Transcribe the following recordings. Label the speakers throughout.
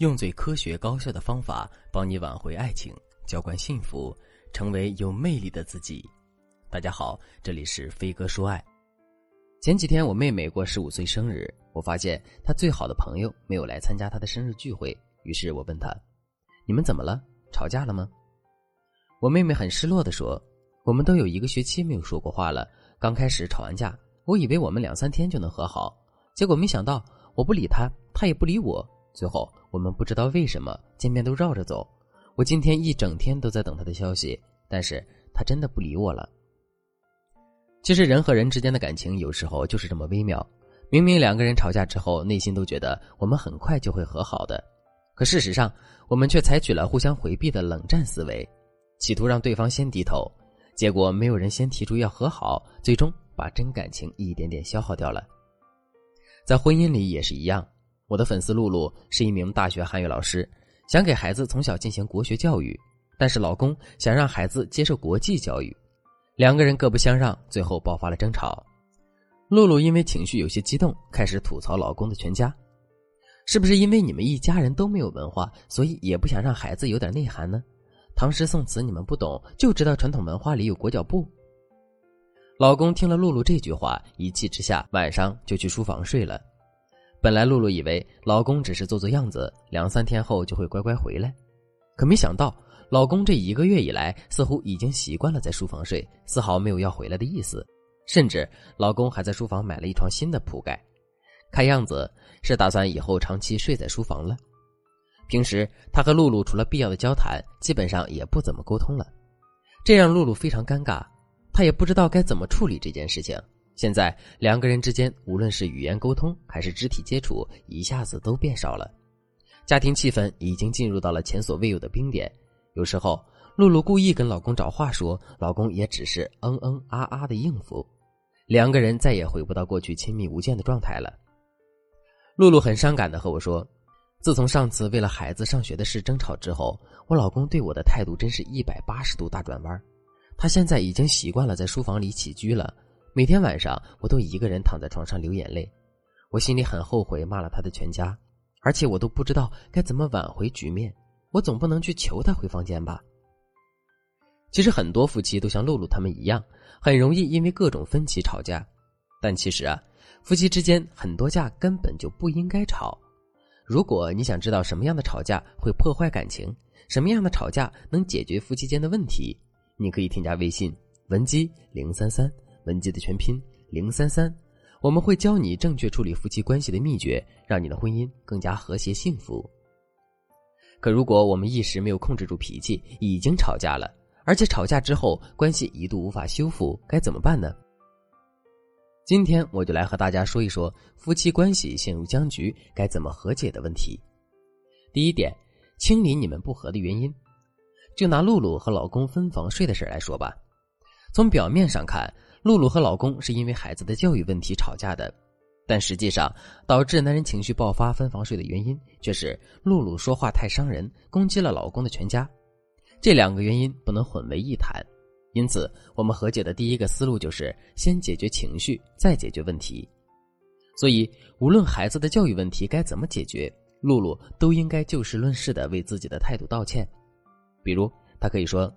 Speaker 1: 用最科学高效的方法帮你挽回爱情，浇灌幸福，成为有魅力的自己。大家好，这里是飞哥说爱。前几天我妹妹过十五岁生日，我发现她最好的朋友没有来参加她的生日聚会，于是我问她：“你们怎么了？吵架了吗？”我妹妹很失落的说：“我们都有一个学期没有说过话了，刚开始吵完架，我以为我们两三天就能和好，结果没想到我不理她，她也不理我。”最后，我们不知道为什么见面都绕着走。我今天一整天都在等他的消息，但是他真的不理我了。其实人和人之间的感情有时候就是这么微妙，明明两个人吵架之后，内心都觉得我们很快就会和好的，可事实上我们却采取了互相回避的冷战思维，企图让对方先低头，结果没有人先提出要和好，最终把真感情一点点消耗掉了。在婚姻里也是一样。我的粉丝露露是一名大学汉语老师，想给孩子从小进行国学教育，但是老公想让孩子接受国际教育，两个人各不相让，最后爆发了争吵。露露因为情绪有些激动，开始吐槽老公的全家：“是不是因为你们一家人都没有文化，所以也不想让孩子有点内涵呢？唐诗宋词你们不懂，就知道传统文化里有裹脚布。”老公听了露露这句话，一气之下晚上就去书房睡了。本来露露以为老公只是做做样子，两三天后就会乖乖回来，可没想到老公这一个月以来似乎已经习惯了在书房睡，丝毫没有要回来的意思，甚至老公还在书房买了一床新的铺盖，看样子是打算以后长期睡在书房了。平时他和露露除了必要的交谈，基本上也不怎么沟通了，这让露露非常尴尬，她也不知道该怎么处理这件事情。现在两个人之间，无论是语言沟通还是肢体接触，一下子都变少了，家庭气氛已经进入到了前所未有的冰点。有时候，露露故意跟老公找话说，老公也只是嗯嗯啊啊的应付，两个人再也回不到过去亲密无间的状态了。露露很伤感的和我说：“自从上次为了孩子上学的事争吵之后，我老公对我的态度真是一百八十度大转弯。他现在已经习惯了在书房里起居了。”每天晚上，我都一个人躺在床上流眼泪，我心里很后悔骂了他的全家，而且我都不知道该怎么挽回局面。我总不能去求他回房间吧？其实很多夫妻都像露露他们一样，很容易因为各种分歧吵架。但其实啊，夫妻之间很多架根本就不应该吵。如果你想知道什么样的吵架会破坏感情，什么样的吵架能解决夫妻间的问题，你可以添加微信文姬零三三。文姬的全拼零三三，我们会教你正确处理夫妻关系的秘诀，让你的婚姻更加和谐幸福。可如果我们一时没有控制住脾气，已经吵架了，而且吵架之后关系一度无法修复，该怎么办呢？今天我就来和大家说一说夫妻关系陷入僵局该怎么和解的问题。第一点，清理你们不和的原因。就拿露露和老公分房睡的事来说吧，从表面上看。露露和老公是因为孩子的教育问题吵架的，但实际上导致男人情绪爆发分房睡的原因却是露露说话太伤人，攻击了老公的全家。这两个原因不能混为一谈，因此我们和解的第一个思路就是先解决情绪，再解决问题。所以，无论孩子的教育问题该怎么解决，露露都应该就事论事的为自己的态度道歉。比如，她可以说：“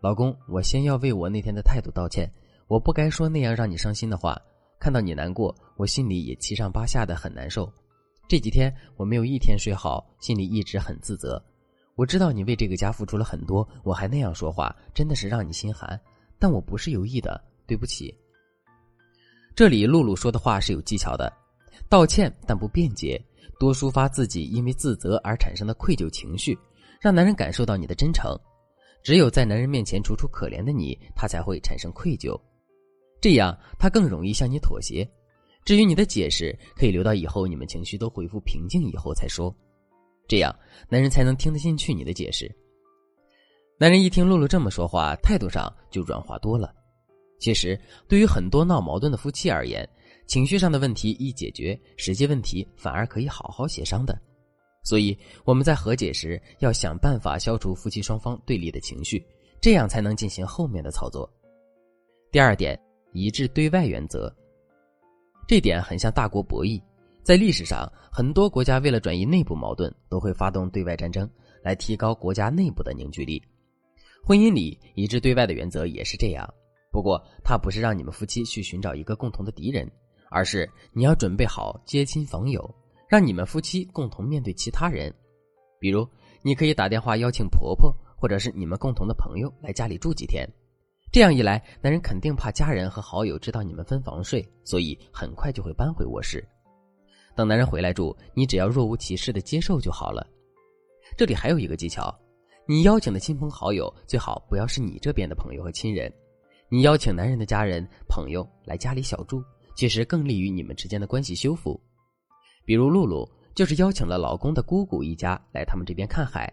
Speaker 1: 老公，我先要为我那天的态度道歉。”我不该说那样让你伤心的话，看到你难过，我心里也七上八下的很难受。这几天我没有一天睡好，心里一直很自责。我知道你为这个家付出了很多，我还那样说话，真的是让你心寒。但我不是有意的，对不起。这里露露说的话是有技巧的，道歉但不辩解，多抒发自己因为自责而产生的愧疚情绪，让男人感受到你的真诚。只有在男人面前楚楚可怜的你，他才会产生愧疚。这样，他更容易向你妥协。至于你的解释，可以留到以后你们情绪都恢复平静以后再说。这样，男人才能听得进去你的解释。男人一听露露这么说话，态度上就软化多了。其实，对于很多闹矛盾的夫妻而言，情绪上的问题一解决，实际问题反而可以好好协商的。所以，我们在和解时要想办法消除夫妻双方对立的情绪，这样才能进行后面的操作。第二点。一致对外原则，这点很像大国博弈，在历史上，很多国家为了转移内部矛盾，都会发动对外战争，来提高国家内部的凝聚力。婚姻里一致对外的原则也是这样。不过，它不是让你们夫妻去寻找一个共同的敌人，而是你要准备好接亲访友，让你们夫妻共同面对其他人。比如，你可以打电话邀请婆婆或者是你们共同的朋友来家里住几天。这样一来，男人肯定怕家人和好友知道你们分房睡，所以很快就会搬回卧室。等男人回来住，你只要若无其事的接受就好了。这里还有一个技巧，你邀请的亲朋好友最好不要是你这边的朋友和亲人。你邀请男人的家人朋友来家里小住，其实更利于你们之间的关系修复。比如露露就是邀请了老公的姑姑一家来他们这边看海。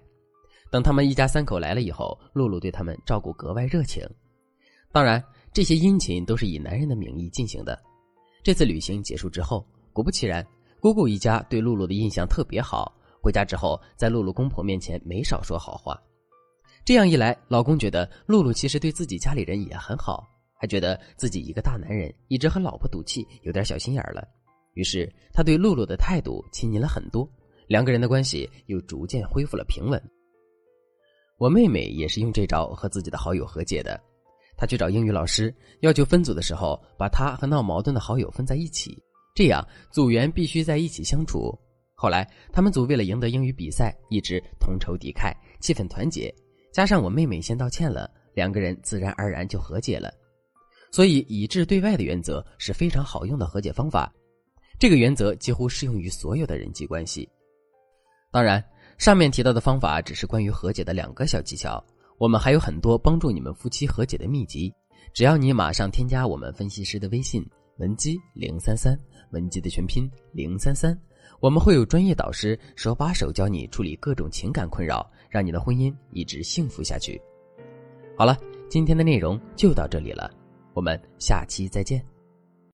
Speaker 1: 等他们一家三口来了以后，露露对他们照顾格外热情。当然，这些殷勤都是以男人的名义进行的。这次旅行结束之后，果不其然，姑姑一家对露露的印象特别好。回家之后，在露露公婆面前没少说好话。这样一来，老公觉得露露其实对自己家里人也很好，还觉得自己一个大男人一直和老婆赌气，有点小心眼了。于是，他对露露的态度亲昵了很多，两个人的关系又逐渐恢复了平稳。我妹妹也是用这招和自己的好友和解的。他去找英语老师，要求分组的时候，把他和闹矛盾的好友分在一起，这样组员必须在一起相处。后来他们组为了赢得英语比赛，一直同仇敌忾，气氛团结。加上我妹妹先道歉了，两个人自然而然就和解了。所以以致对外的原则是非常好用的和解方法，这个原则几乎适用于所有的人际关系。当然，上面提到的方法只是关于和解的两个小技巧。我们还有很多帮助你们夫妻和解的秘籍，只要你马上添加我们分析师的微信文姬零三三，文姬的全拼零三三，我们会有专业导师手把手教你处理各种情感困扰，让你的婚姻一直幸福下去。好了，今天的内容就到这里了，我们下期再见。